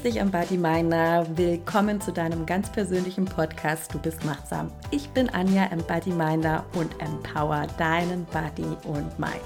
Grüß dich, Embody Minder. Willkommen zu deinem ganz persönlichen Podcast Du bist machtsam. Ich bin Anja Embody Minder und empower deinen Body und Mind.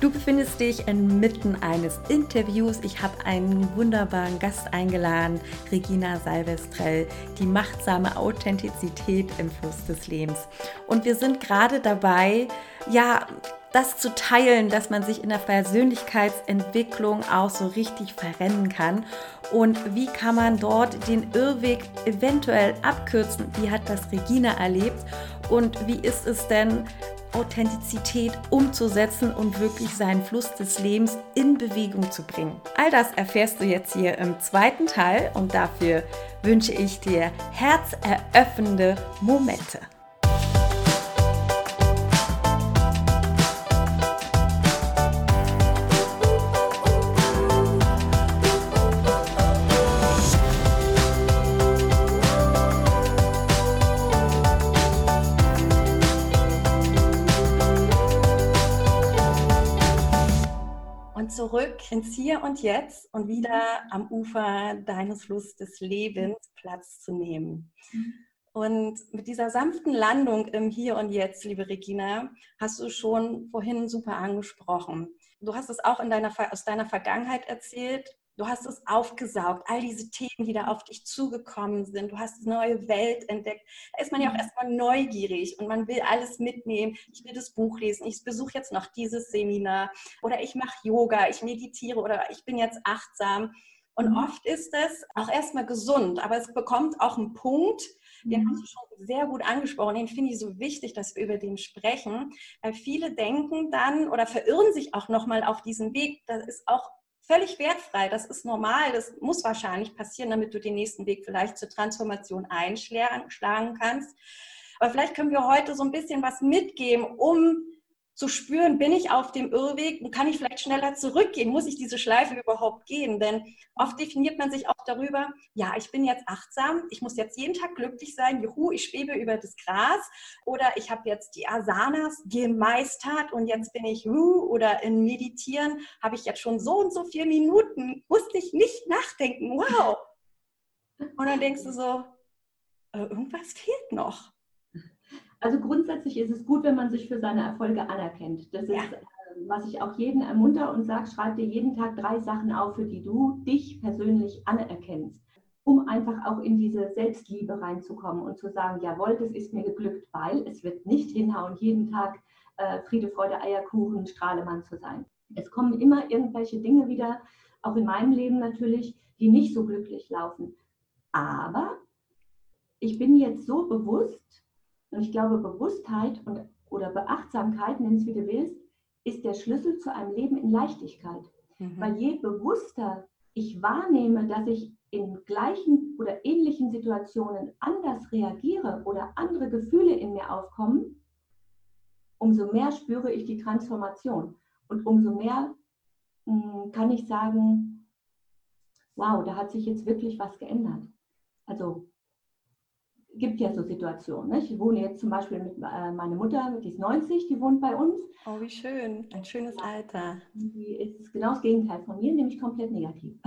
Du befindest dich inmitten eines Interviews. Ich habe einen wunderbaren Gast eingeladen, Regina Salvestrell, die machtsame Authentizität im Fluss des Lebens. Und wir sind gerade dabei, ja, das zu teilen, dass man sich in der Persönlichkeitsentwicklung auch so richtig verrennen kann. Und wie kann man dort den Irrweg eventuell abkürzen? Wie hat das Regina erlebt? Und wie ist es denn, Authentizität umzusetzen und wirklich seinen Fluss des Lebens in Bewegung zu bringen? All das erfährst du jetzt hier im zweiten Teil und dafür wünsche ich dir herzeröffnende Momente. Ins Hier und Jetzt und wieder am Ufer deines Flusses des Lebens Platz zu nehmen. Und mit dieser sanften Landung im Hier und Jetzt, liebe Regina, hast du schon vorhin super angesprochen. Du hast es auch in deiner, aus deiner Vergangenheit erzählt, Du hast es aufgesaugt, all diese Themen, die da auf dich zugekommen sind. Du hast eine neue Welt entdeckt. Da ist man ja auch mhm. erstmal neugierig und man will alles mitnehmen. Ich will das Buch lesen. Ich besuche jetzt noch dieses Seminar oder ich mache Yoga, ich meditiere oder ich bin jetzt achtsam. Und mhm. oft ist es auch erstmal gesund, aber es bekommt auch einen Punkt, den hast mhm. du schon sehr gut angesprochen. Den finde ich so wichtig, dass wir über den sprechen, weil viele denken dann oder verirren sich auch nochmal auf diesen Weg. Das ist auch völlig wertfrei. Das ist normal. Das muss wahrscheinlich passieren, damit du den nächsten Weg vielleicht zur Transformation einschlagen kannst. Aber vielleicht können wir heute so ein bisschen was mitgeben, um zu spüren, bin ich auf dem Irrweg und kann ich vielleicht schneller zurückgehen? Muss ich diese Schleife überhaupt gehen? Denn oft definiert man sich auch darüber, ja, ich bin jetzt achtsam, ich muss jetzt jeden Tag glücklich sein, juhu, ich schwebe über das Gras oder ich habe jetzt die Asanas gemeistert und jetzt bin ich, uh, oder in Meditieren habe ich jetzt schon so und so viele Minuten, musste ich nicht nachdenken, wow. Und dann denkst du so, äh, irgendwas fehlt noch. Also grundsätzlich ist es gut, wenn man sich für seine Erfolge anerkennt. Das ja. ist, äh, was ich auch jeden ermunter und sage, schreib dir jeden Tag drei Sachen auf, für die du dich persönlich anerkennst, um einfach auch in diese Selbstliebe reinzukommen und zu sagen, jawohl, das ist mir geglückt, weil es wird nicht hinhauen, jeden Tag äh, Friede, Freude, Eierkuchen, Strahlemann zu sein. Es kommen immer irgendwelche Dinge wieder, auch in meinem Leben natürlich, die nicht so glücklich laufen. Aber ich bin jetzt so bewusst, und ich glaube, Bewusstheit und, oder Beachtsamkeit, nenn es wie du willst, ist der Schlüssel zu einem Leben in Leichtigkeit. Mhm. Weil je bewusster ich wahrnehme, dass ich in gleichen oder ähnlichen Situationen anders reagiere oder andere Gefühle in mir aufkommen, umso mehr spüre ich die Transformation. Und umso mehr mh, hm, kann ich sagen, wow, da hat sich jetzt wirklich was geändert. Also gibt ja so Situationen. Ne? Ich wohne jetzt zum Beispiel mit äh, meiner Mutter, die ist 90, die wohnt bei uns. Oh, wie schön, ein schönes Alter. Die ist genau das Gegenteil von mir, nämlich komplett negativ.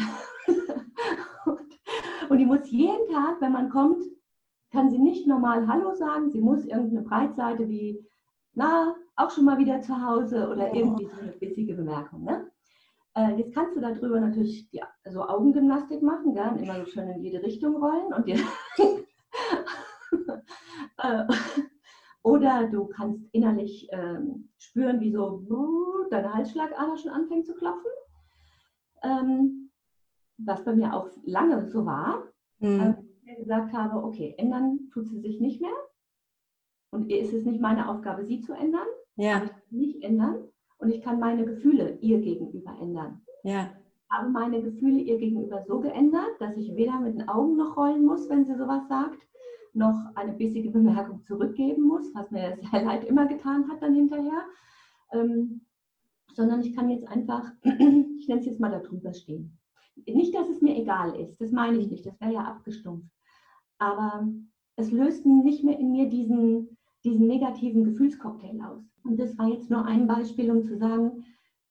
und, und die muss jeden Tag, wenn man kommt, kann sie nicht normal Hallo sagen, sie muss irgendeine Breitseite wie, na, auch schon mal wieder zu Hause oder oh. irgendwie so eine bissige Bemerkung. Ne? Äh, jetzt kannst du darüber natürlich die, so Augengymnastik machen, gell? immer so schön in jede Richtung rollen und dir oder du kannst innerlich ähm, spüren, wie so deine Halsschlagader schon anfängt zu klopfen. Ähm, was bei mir auch lange so war. Mhm. ich gesagt habe, okay, ändern tut sie sich nicht mehr. Und es ist nicht meine Aufgabe, sie zu ändern. Ja. ich kann nicht ändern. Und ich kann meine Gefühle ihr gegenüber ändern. Ja. Habe meine Gefühle ihr gegenüber so geändert, dass ich weder mit den Augen noch rollen muss, wenn sie sowas sagt, noch eine bissige Bemerkung zurückgeben muss, was mir sehr leid immer getan hat dann hinterher, ähm, sondern ich kann jetzt einfach, ich nenne es jetzt mal darüber stehen. Nicht, dass es mir egal ist, das meine ich nicht, das wäre ja abgestumpft, aber es löst nicht mehr in mir diesen, diesen negativen Gefühlscocktail aus. Und das war jetzt nur ein Beispiel, um zu sagen,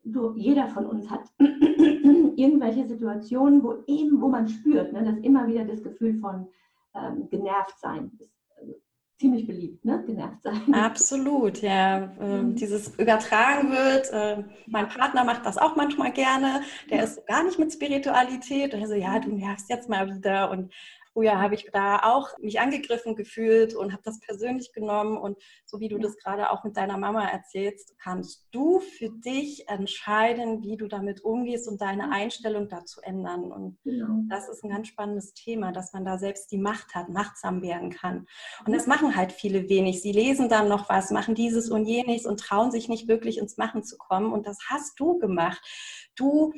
du, jeder von uns hat irgendwelche Situationen, wo eben, wo man spürt, ne, dass immer wieder das Gefühl von ähm, genervt sein ist ziemlich beliebt, ne? genervt sein. Absolut, ja. Äh, mhm. Dieses übertragen wird. Äh, mein Partner macht das auch manchmal gerne. Der ist gar nicht mit Spiritualität. Und er so, ja, du nervst jetzt mal wieder. Und Früher habe ich da auch mich angegriffen gefühlt und habe das persönlich genommen. Und so wie du das gerade auch mit deiner Mama erzählst, kannst du für dich entscheiden, wie du damit umgehst und deine Einstellung dazu ändern. Und genau. das ist ein ganz spannendes Thema, dass man da selbst die Macht hat, machtsam werden kann. Und das machen halt viele wenig. Sie lesen dann noch was, machen dieses und jenes und trauen sich nicht wirklich ins Machen zu kommen. Und das hast du gemacht. Du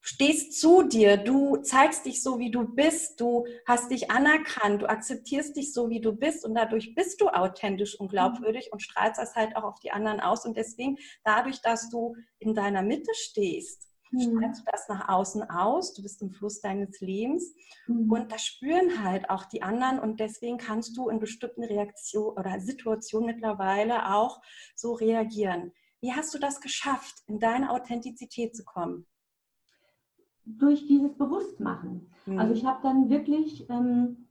stehst zu dir, du zeigst dich so, wie du bist, du hast dich anerkannt, du akzeptierst dich so, wie du bist und dadurch bist du authentisch und glaubwürdig und strahlst das halt auch auf die anderen aus und deswegen dadurch, dass du in deiner Mitte stehst, mhm. strahlst du das nach außen aus, du bist im Fluss deines Lebens mhm. und das spüren halt auch die anderen und deswegen kannst du in bestimmten Reaktionen oder Situationen mittlerweile auch so reagieren. Wie hast du das geschafft, in deine Authentizität zu kommen? Durch dieses Bewusstmachen. Mhm. Also ich habe dann wirklich ähm,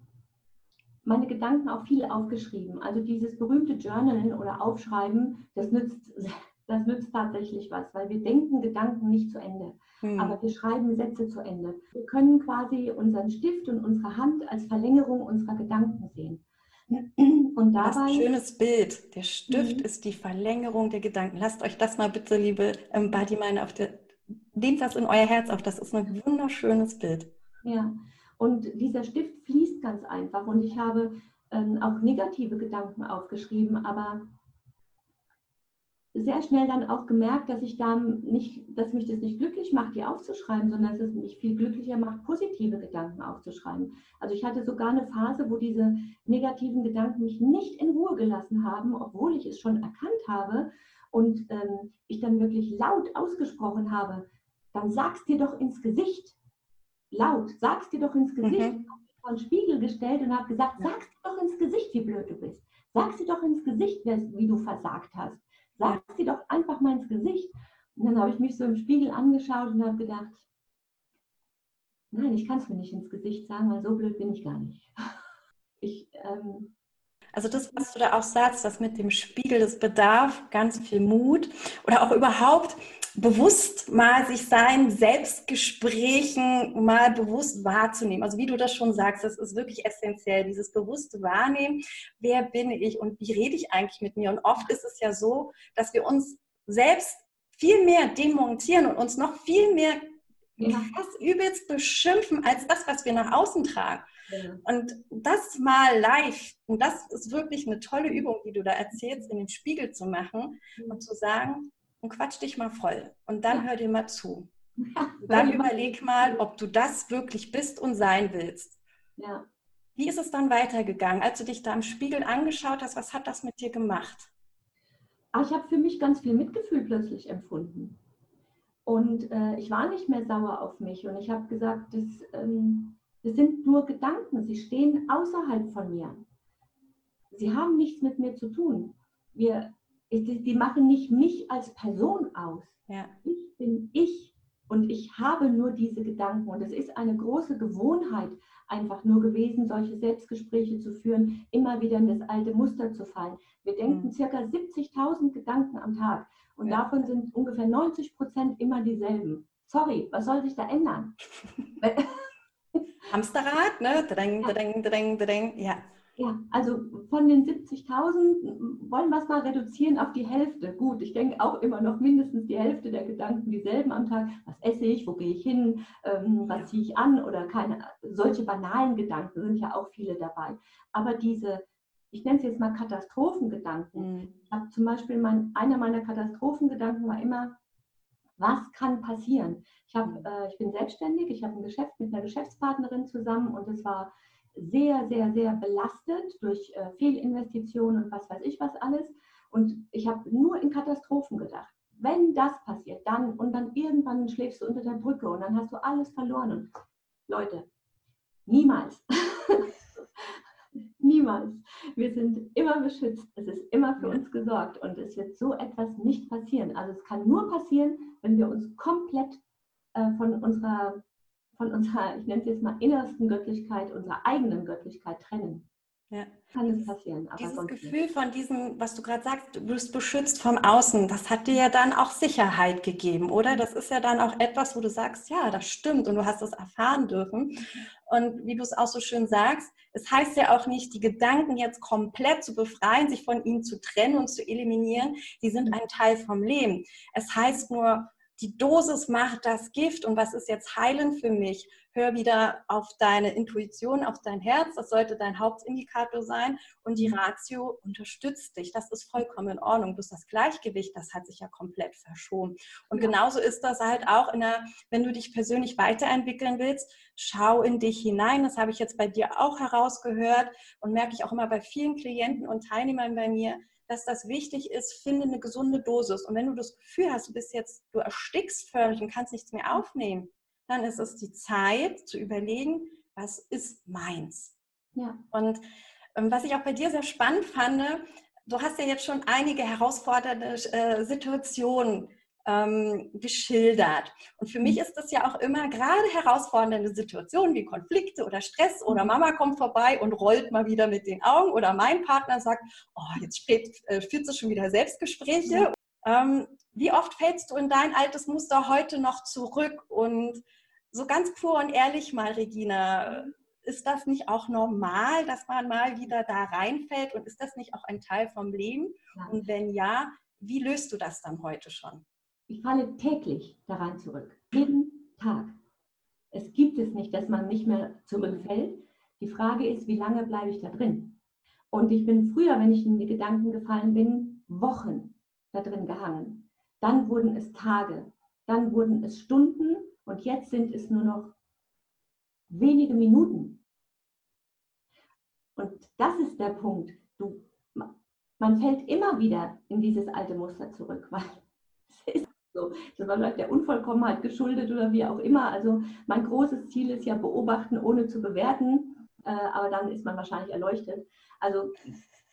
meine Gedanken auch viel aufgeschrieben. Also dieses berühmte Journalen oder Aufschreiben, das nützt, das nützt tatsächlich was, weil wir denken Gedanken nicht zu Ende. Mhm. Aber wir schreiben Sätze zu Ende. Wir können quasi unseren Stift und unsere Hand als Verlängerung unserer Gedanken sehen. Und dabei, das ist ein schönes Bild. Der Stift mhm. ist die Verlängerung der Gedanken. Lasst euch das mal bitte, liebe ähm, Bodymind, auf der nehmt das in euer Herz auf. Das ist ein wunderschönes Bild. Ja, und dieser Stift fließt ganz einfach. Und ich habe ähm, auch negative Gedanken aufgeschrieben, aber sehr schnell dann auch gemerkt, dass ich da nicht, dass mich das nicht glücklich macht, die aufzuschreiben, sondern dass es mich viel glücklicher macht, positive Gedanken aufzuschreiben. Also ich hatte sogar eine Phase, wo diese negativen Gedanken mich nicht in Ruhe gelassen haben, obwohl ich es schon erkannt habe und ähm, ich dann wirklich laut ausgesprochen habe, dann sag's dir doch ins Gesicht. Laut, sag's dir doch ins Gesicht. Mhm. Ich habe mich vor den Spiegel gestellt und habe gesagt, sag's dir doch ins Gesicht, wie blöd du bist. Sag's dir doch ins Gesicht, wie du versagt hast. Sag's dir doch einfach mal ins Gesicht. Und dann habe ich mich so im Spiegel angeschaut und habe gedacht, nein, ich kann es mir nicht ins Gesicht sagen, weil so blöd bin ich gar nicht. Ich ähm, also das, was du da auch sagst, das mit dem Spiegel, das bedarf ganz viel Mut oder auch überhaupt bewusst mal sich sein Selbstgesprächen mal bewusst wahrzunehmen. Also wie du das schon sagst, das ist wirklich essentiell, dieses bewusste Wahrnehmen, wer bin ich und wie rede ich eigentlich mit mir. Und oft ist es ja so, dass wir uns selbst viel mehr demontieren und uns noch viel mehr ja. übelst beschimpfen als das, was wir nach außen tragen. Und das mal live, und das ist wirklich eine tolle Übung, die du da erzählst, in den Spiegel zu machen mhm. und zu sagen, und quatsch dich mal voll und dann hör dir mal zu. Ja, dann überleg mal, ob du das wirklich bist und sein willst. Ja. Wie ist es dann weitergegangen, als du dich da im Spiegel angeschaut hast? Was hat das mit dir gemacht? Ah, ich habe für mich ganz viel Mitgefühl plötzlich empfunden. Und äh, ich war nicht mehr sauer auf mich. Und ich habe gesagt, das, ähm, das sind nur Gedanken, sie stehen außerhalb von mir. Sie haben nichts mit mir zu tun. Wir, die machen nicht mich als Person aus. Ja. Ich bin ich und ich habe nur diese Gedanken. Und es ist eine große Gewohnheit einfach nur gewesen, solche Selbstgespräche zu führen, immer wieder in das alte Muster zu fallen. Wir denken mhm. circa 70.000 Gedanken am Tag und ja. davon sind ungefähr 90 Prozent immer dieselben. Sorry, was soll sich da ändern? Hamsterrad, ne? Dräng, dräng, dräng, dräng, ja. Ja, also von den 70.000 wollen wir es mal reduzieren auf die Hälfte. Gut, ich denke auch immer noch mindestens die Hälfte der Gedanken dieselben am Tag. Was esse ich, wo gehe ich hin, ähm, was ziehe ich an oder keine. Solche banalen Gedanken sind ja auch viele dabei. Aber diese, ich nenne es jetzt mal Katastrophengedanken. Mhm. Ich habe zum Beispiel, mein, einer meiner Katastrophengedanken war immer, was kann passieren? Ich, hab, mhm. äh, ich bin selbstständig, ich habe ein Geschäft mit einer Geschäftspartnerin zusammen und es war sehr, sehr, sehr belastet durch äh, Fehlinvestitionen und was weiß ich was alles. Und ich habe nur in Katastrophen gedacht. Wenn das passiert, dann und dann irgendwann schläfst du unter der Brücke und dann hast du alles verloren. Und Leute, niemals. niemals. Wir sind immer beschützt. Es ist immer für uns gesorgt und es wird so etwas nicht passieren. Also es kann nur passieren, wenn wir uns komplett äh, von unserer, von unserer, ich nenne es jetzt mal innersten Göttlichkeit, unserer eigenen Göttlichkeit trennen. Ja. Kann es passieren. Dieses Gefühl nicht. von diesem, was du gerade sagst, du wirst beschützt vom Außen, das hat dir ja dann auch Sicherheit gegeben, oder? Das ist ja dann auch etwas, wo du sagst, ja, das stimmt und du hast es erfahren dürfen. Und wie du es auch so schön sagst, es heißt ja auch nicht, die Gedanken jetzt komplett zu befreien, sich von ihnen zu trennen und zu eliminieren. Die sind ein Teil vom Leben. Es heißt nur, die Dosis macht das Gift und was ist jetzt heilend für mich? Hör wieder auf deine Intuition, auf dein Herz, das sollte dein Hauptindikator sein und die Ratio unterstützt dich. Das ist vollkommen in Ordnung. Bloß das Gleichgewicht, das hat sich ja komplett verschoben. Und ja. genauso ist das halt auch in der, wenn du dich persönlich weiterentwickeln willst, schau in dich hinein. Das habe ich jetzt bei dir auch herausgehört und merke ich auch immer bei vielen Klienten und Teilnehmern bei mir dass das wichtig ist, finde eine gesunde Dosis. Und wenn du das Gefühl hast, du bist jetzt, du erstickst förmlich und kannst nichts mehr aufnehmen, dann ist es die Zeit zu überlegen, was ist meins. Ja. Und ähm, was ich auch bei dir sehr spannend fand, du hast ja jetzt schon einige herausfordernde äh, Situationen ähm, geschildert. Und für mich mhm. ist das ja auch immer gerade herausfordernde Situationen wie Konflikte oder Stress oder mhm. Mama kommt vorbei und rollt mal wieder mit den Augen oder mein Partner sagt, oh, jetzt äh, führt sie schon wieder Selbstgespräche. Ähm, wie oft fällst du in dein altes Muster heute noch zurück? Und so ganz pur und ehrlich mal, Regina, ist das nicht auch normal, dass man mal wieder da reinfällt? Und ist das nicht auch ein Teil vom Leben? Und wenn ja, wie löst du das dann heute schon? Ich falle täglich daran zurück. Jeden Tag. Es gibt es nicht, dass man nicht mehr zurückfällt. Die Frage ist, wie lange bleibe ich da drin? Und ich bin früher, wenn ich in die Gedanken gefallen bin, Wochen da drin gehangen. Dann wurden es Tage, dann wurden es Stunden und jetzt sind es nur noch wenige Minuten. Und das ist der Punkt. Du, man fällt immer wieder in dieses alte Muster zurück, weil es ist so, das war vielleicht der Unvollkommenheit geschuldet oder wie auch immer. Also mein großes Ziel ist ja beobachten, ohne zu bewerten, äh, aber dann ist man wahrscheinlich erleuchtet. Also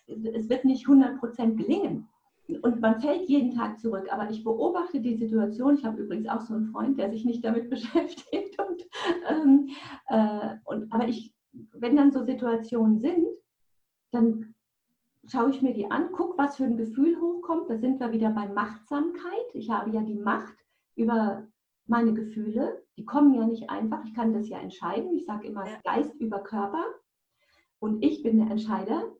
es wird nicht 100 Prozent gelingen. Und man fällt jeden Tag zurück. Aber ich beobachte die Situation. Ich habe übrigens auch so einen Freund, der sich nicht damit beschäftigt. Und, ähm, äh, und, aber ich, wenn dann so Situationen sind, dann schaue ich mir die an, gucke, was für ein Gefühl hochkommt. Da sind wir wieder bei Machtsamkeit. Ich habe ja die Macht über meine Gefühle. Die kommen ja nicht einfach. Ich kann das ja entscheiden. Ich sage immer Geist über Körper. Und ich bin der Entscheider,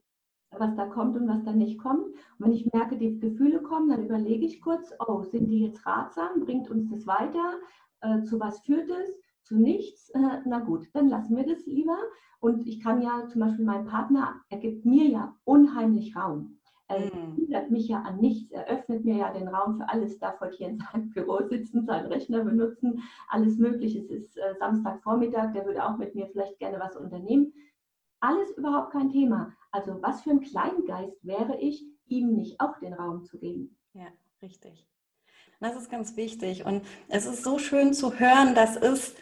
was da kommt und was da nicht kommt. Und wenn ich merke, die Gefühle kommen, dann überlege ich kurz, oh, sind die jetzt ratsam? Bringt uns das weiter? Äh, zu was führt es? Zu nichts? Äh, na gut, dann lassen wir das lieber. Und ich kann ja zum Beispiel mein Partner, er gibt mir ja unheimlich Raum. Er mhm. hindert mich ja an nichts. Er öffnet mir ja den Raum für alles. Darf heute hier in seinem Büro sitzen, seinen Rechner benutzen, alles Mögliche. Es ist äh, Samstagvormittag, der würde auch mit mir vielleicht gerne was unternehmen. Alles überhaupt kein Thema. Also was für ein Kleingeist wäre ich, ihm nicht auch den Raum zu geben? Ja, richtig. Das ist ganz wichtig. Und es ist so schön zu hören, dass es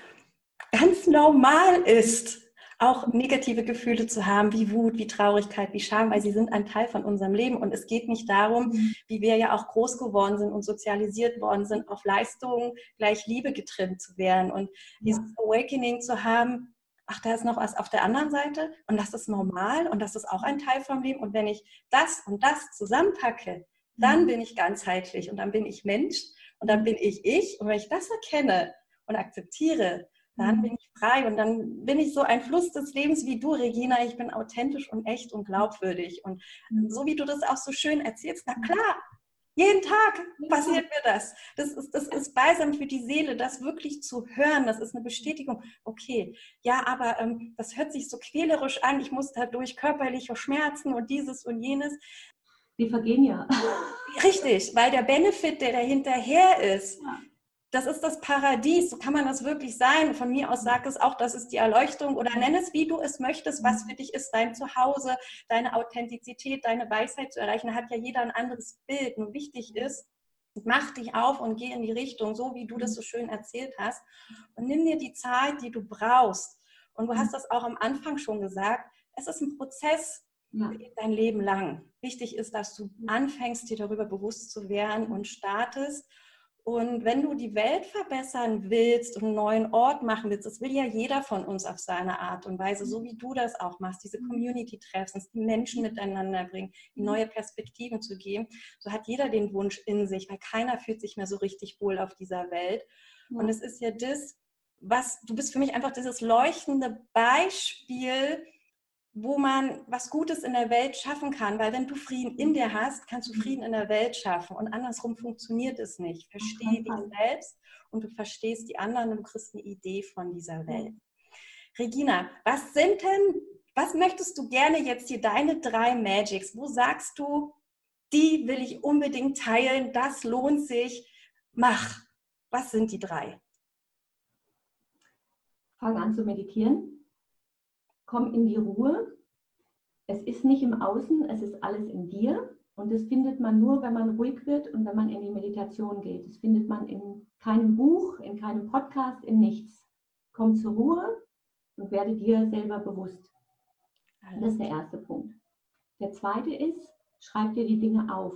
ganz normal ist, auch negative Gefühle zu haben, wie Wut, wie Traurigkeit, wie Scham, weil sie sind ein Teil von unserem Leben. Und es geht nicht darum, mhm. wie wir ja auch groß geworden sind und sozialisiert worden sind, auf Leistungen gleich Liebe getrimmt zu werden und dieses Awakening zu haben, ach, da ist noch was auf der anderen Seite und das ist normal und das ist auch ein Teil vom Leben. Und wenn ich das und das zusammenpacke, dann mhm. bin ich ganzheitlich und dann bin ich Mensch und dann bin ich ich. Und wenn ich das erkenne und akzeptiere, dann mhm. bin ich frei und dann bin ich so ein Fluss des Lebens wie du, Regina. Ich bin authentisch und echt und glaubwürdig. Und mhm. so wie du das auch so schön erzählst, na klar, jeden Tag passiert mir das. Das ist, das ist balsam für die Seele, das wirklich zu hören. Das ist eine Bestätigung. Okay, ja, aber ähm, das hört sich so quälerisch an. Ich muss dadurch körperliche Schmerzen und dieses und jenes. Die vergehen ja. Richtig, weil der Benefit, der dahinterher ist, ja das ist das Paradies, so kann man das wirklich sein. Von mir aus sag es auch, das ist die Erleuchtung oder nenn es, wie du es möchtest, was für dich ist dein Zuhause, deine Authentizität, deine Weisheit zu erreichen. Da hat ja jeder ein anderes Bild. Nur wichtig ist, mach dich auf und geh in die Richtung, so wie du das so schön erzählt hast. Und nimm dir die Zeit, die du brauchst. Und du hast das auch am Anfang schon gesagt, es ist ein Prozess. dein Leben lang. Wichtig ist, dass du anfängst, dir darüber bewusst zu werden und startest. Und wenn du die Welt verbessern willst und einen neuen Ort machen willst, das will ja jeder von uns auf seine Art und Weise, so wie du das auch machst, diese Community-Treffs, die Menschen miteinander bringen, die neue Perspektiven zu geben, so hat jeder den Wunsch in sich, weil keiner fühlt sich mehr so richtig wohl auf dieser Welt. Und es ist ja das, was, du bist für mich einfach dieses leuchtende Beispiel, wo man was Gutes in der Welt schaffen kann, weil wenn du Frieden in dir hast, kannst du Frieden in der Welt schaffen und andersrum funktioniert es nicht. Verstehe dich selbst und du verstehst die anderen und du kriegst eine Idee von dieser Welt. Regina, was sind denn, was möchtest du gerne jetzt hier deine drei Magics? Wo sagst du, die will ich unbedingt teilen, das lohnt sich, mach. Was sind die drei? Fang an zu meditieren komm in die Ruhe. Es ist nicht im Außen, es ist alles in dir. Und das findet man nur, wenn man ruhig wird und wenn man in die Meditation geht. Das findet man in keinem Buch, in keinem Podcast, in nichts. Komm zur Ruhe und werde dir selber bewusst. Das ist der erste Punkt. Der zweite ist, schreib dir die Dinge auf.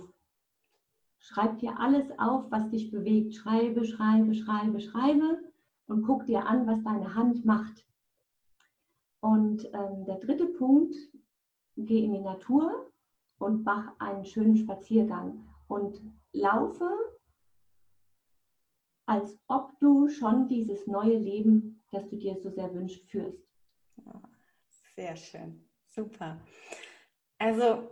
Schreib dir alles auf, was dich bewegt. Schreibe, schreibe, schreibe, schreibe und guck dir an, was deine Hand macht. Und ähm, der dritte Punkt, geh in die Natur und mach einen schönen Spaziergang und laufe, als ob du schon dieses neue Leben, das du dir so sehr wünschst, führst. Sehr schön, super. Also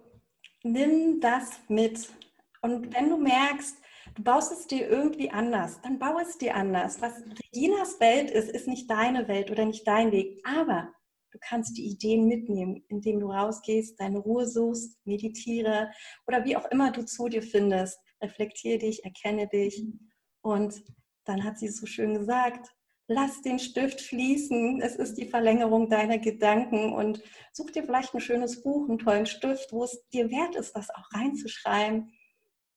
nimm das mit. Und wenn du merkst, du baust es dir irgendwie anders, dann bau es dir anders. Was Reginas Welt ist, ist nicht deine Welt oder nicht dein Weg. Aber Du kannst die Ideen mitnehmen, indem du rausgehst, deine Ruhe suchst, meditiere oder wie auch immer du zu dir findest. Reflektiere dich, erkenne dich. Mhm. Und dann hat sie so schön gesagt, lass den Stift fließen. Es ist die Verlängerung deiner Gedanken und such dir vielleicht ein schönes Buch, einen tollen Stift, wo es dir wert ist, das auch reinzuschreiben.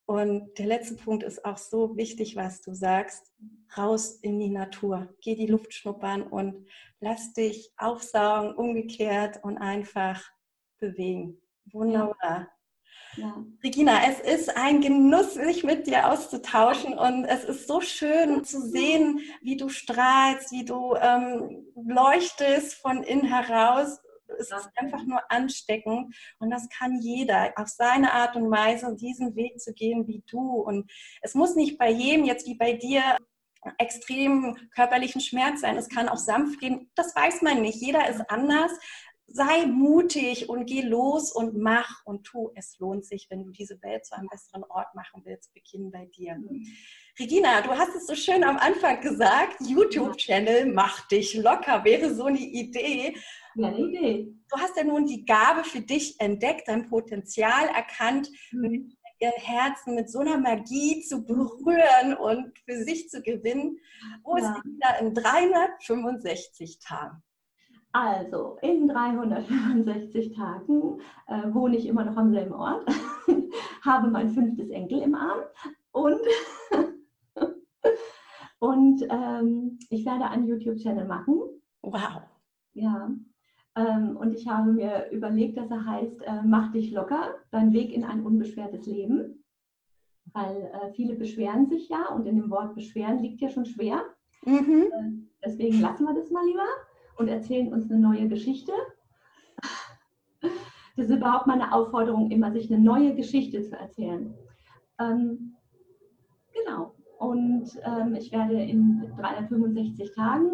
Und der letzte Punkt ist auch so wichtig, was du sagst. Raus in die Natur. Geh die Luft schnuppern und lass dich aufsaugen, umgekehrt und einfach bewegen. Wunderbar. Ja. Regina, es ist ein Genuss, sich mit dir auszutauschen und es ist so schön zu sehen, wie du strahlst, wie du ähm, leuchtest von innen heraus es ist einfach nur ansteckend und das kann jeder auf seine Art und Weise diesen Weg zu gehen wie du. Und es muss nicht bei jedem jetzt wie bei dir extrem körperlichen Schmerz sein. Es kann auch sanft gehen. Das weiß man nicht. Jeder ist anders. Sei mutig und geh los und mach und tu. Es lohnt sich, wenn du diese Welt zu einem besseren Ort machen willst. Beginn bei dir. Regina, du hast es so schön am Anfang gesagt, YouTube-Channel, mach dich locker, wäre so eine Idee. Ja, eine Idee. Du hast ja nun die Gabe für dich entdeckt, dein Potenzial erkannt, mhm. Ihr Herzen mit so einer Magie zu berühren und für sich zu gewinnen. Wo ja. ist Regina in 365 Tagen? Also, in 365 Tagen äh, wohne ich immer noch am selben Ort, habe mein fünftes Enkel im Arm und Und ähm, ich werde einen YouTube-Channel machen. Wow. Ja. Ähm, und ich habe mir überlegt, dass er heißt, äh, mach dich locker, dein Weg in ein unbeschwertes Leben. Weil äh, viele beschweren sich ja und in dem Wort beschweren liegt ja schon schwer. Mhm. Äh, deswegen lassen wir das mal lieber und erzählen uns eine neue Geschichte. Das ist überhaupt meine Aufforderung, immer sich eine neue Geschichte zu erzählen. Ähm, genau. Und ähm, ich werde in 365 Tagen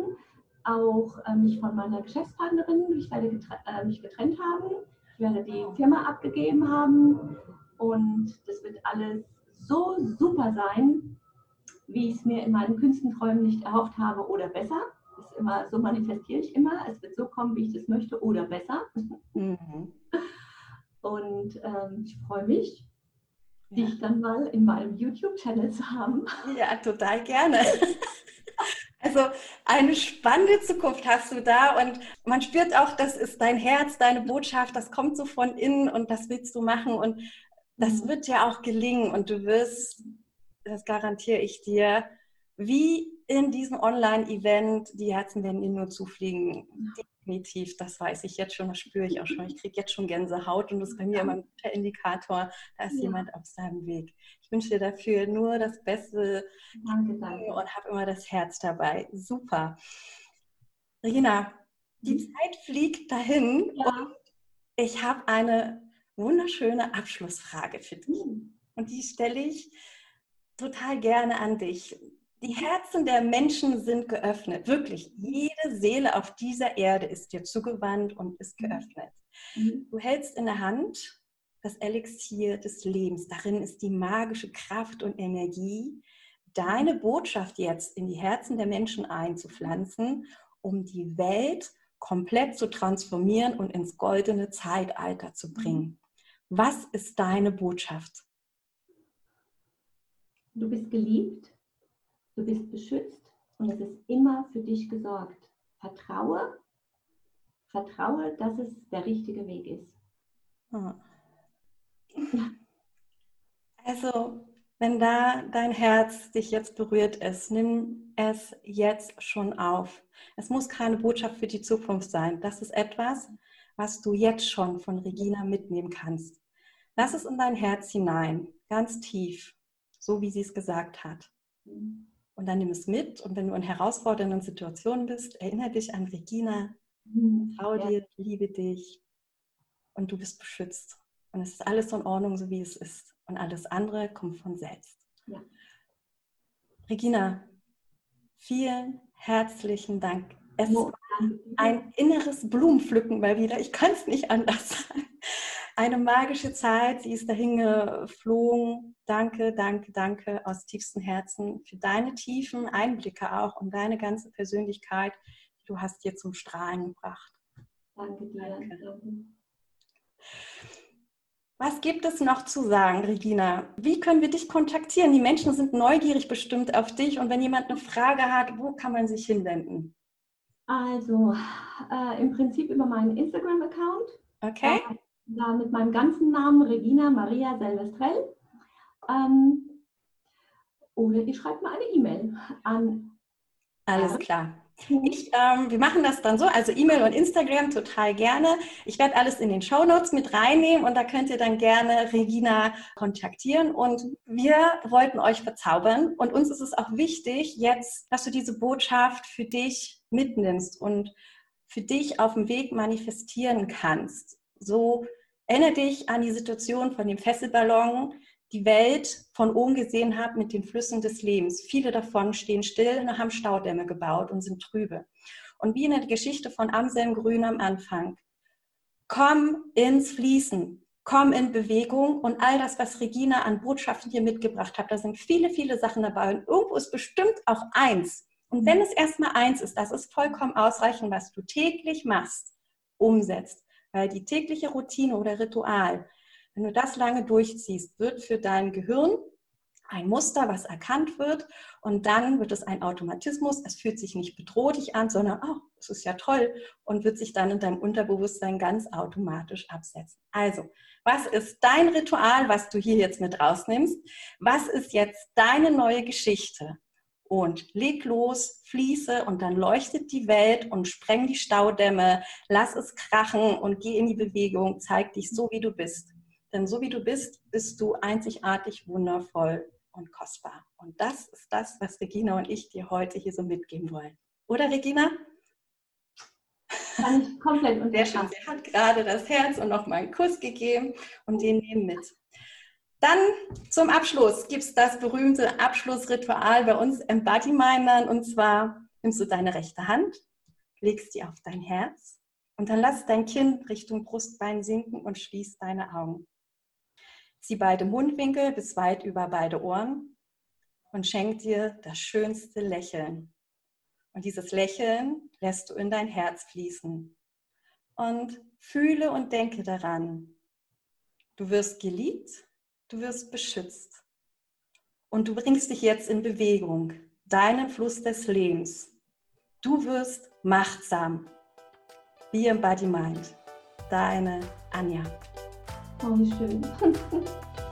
auch äh, mich von meiner Geschäftspartnerin, ich werde getren äh, mich getrennt haben. Ich werde die Firma abgegeben haben. Und das wird alles so super sein, wie ich es mir in meinen Künstenträumen nicht erhofft habe oder besser. Das ist immer, so manifestiere ich immer. Es wird so kommen, wie ich das möchte oder besser. Mhm. Und ähm, ich freue mich ja. dich dann mal in meinem YouTube-Channel zu haben. Ja, total gerne. Also eine spannende Zukunft hast du da und man spürt auch, das ist dein Herz, deine Botschaft, das kommt so von innen und das willst du machen und das mhm. wird ja auch gelingen und du wirst, das garantiere ich dir, wie in diesem Online-Event, die Herzen werden dir nur zufliegen. Die Definitiv, das weiß ich jetzt schon, das spüre ich auch schon. Ich kriege jetzt schon Gänsehaut und das ist bei mir immer ein guter Indikator, da ist ja. jemand auf seinem Weg. Ich wünsche dir dafür nur das Beste danke, danke. und habe immer das Herz dabei. Super. Regina, die mhm. Zeit fliegt dahin ja. und ich habe eine wunderschöne Abschlussfrage für dich. Mhm. Und die stelle ich total gerne an dich. Die Herzen der Menschen sind geöffnet. Wirklich, jede Seele auf dieser Erde ist dir zugewandt und ist mhm. geöffnet. Mhm. Du hältst in der Hand das Elixier des Lebens. Darin ist die magische Kraft und Energie, deine Botschaft jetzt in die Herzen der Menschen einzupflanzen, um die Welt komplett zu transformieren und ins goldene Zeitalter zu mhm. bringen. Was ist deine Botschaft? Du bist geliebt Du bist beschützt und es ist immer für dich gesorgt. Vertraue, vertraue, dass es der richtige Weg ist. Also, wenn da dein Herz dich jetzt berührt ist, nimm es jetzt schon auf. Es muss keine Botschaft für die Zukunft sein. Das ist etwas, was du jetzt schon von Regina mitnehmen kannst. Lass es in dein Herz hinein, ganz tief, so wie sie es gesagt hat. Mhm. Und dann nimm es mit. Und wenn du in herausfordernden Situationen bist, erinnere dich an Regina. Mhm. Trau ja. dir, liebe dich. Und du bist beschützt. Und es ist alles in Ordnung, so wie es ist. Und alles andere kommt von selbst. Ja. Regina, vielen herzlichen Dank. Es ist ein inneres Blumenpflücken mal wieder. Ich kann es nicht anders sagen eine magische Zeit. Sie ist dahin geflogen. Danke, danke, danke aus tiefstem Herzen für deine tiefen Einblicke auch und deine ganze Persönlichkeit, die du hast hier zum Strahlen gebracht. Danke dir. Danke. Was gibt es noch zu sagen, Regina? Wie können wir dich kontaktieren? Die Menschen sind neugierig bestimmt auf dich und wenn jemand eine Frage hat, wo kann man sich hinwenden? Also äh, im Prinzip über meinen Instagram-Account. Okay. Äh, da mit meinem ganzen Namen Regina Maria Selvestrell. Ähm, oder ihr schreibt mir eine E-Mail an. Alles klar. Ich, ähm, wir machen das dann so, also E-Mail und Instagram total gerne. Ich werde alles in den Show Notes mit reinnehmen und da könnt ihr dann gerne Regina kontaktieren. Und wir wollten euch verzaubern und uns ist es auch wichtig jetzt, dass du diese Botschaft für dich mitnimmst und für dich auf dem Weg manifestieren kannst so erinnere dich an die Situation von dem Fesselballon, die Welt von oben gesehen hat mit den Flüssen des Lebens. Viele davon stehen still und haben Staudämme gebaut und sind trübe. Und wie in der Geschichte von Amselm Grün am Anfang. Komm ins Fließen, komm in Bewegung und all das, was Regina an Botschaften hier mitgebracht hat, da sind viele, viele Sachen dabei und irgendwo ist bestimmt auch eins. Und wenn es erstmal eins ist, das ist vollkommen ausreichend, was du täglich machst, umsetzt. Weil die tägliche Routine oder Ritual, wenn du das lange durchziehst, wird für dein Gehirn ein Muster, was erkannt wird und dann wird es ein Automatismus. Es fühlt sich nicht bedrohlich an, sondern, oh, das ist ja toll und wird sich dann in deinem Unterbewusstsein ganz automatisch absetzen. Also, was ist dein Ritual, was du hier jetzt mit rausnimmst? Was ist jetzt deine neue Geschichte? Und leg los, fließe und dann leuchtet die Welt und spreng die Staudämme, lass es krachen und geh in die Bewegung, zeig dich so, wie du bist. Denn so wie du bist, bist du einzigartig, wundervoll und kostbar. Und das ist das, was Regina und ich dir heute hier so mitgeben wollen. Oder Regina? Kann ich komplett und Sehr schön. Sie hat gerade das Herz und noch mal einen Kuss gegeben und den nehmen mit. Dann zum Abschluss gibt es das berühmte Abschlussritual bei uns Embodymindern. Und zwar nimmst du deine rechte Hand, legst sie auf dein Herz und dann lass dein Kinn Richtung Brustbein sinken und schließ deine Augen. Zieh beide Mundwinkel bis weit über beide Ohren und schenk dir das schönste Lächeln. Und dieses Lächeln lässt du in dein Herz fließen. Und fühle und denke daran, du wirst geliebt Du wirst beschützt. Und du bringst dich jetzt in Bewegung, deinen Fluss des Lebens. Du wirst machtsam. Be Body Mind. Deine Anja. Oh, wie schön.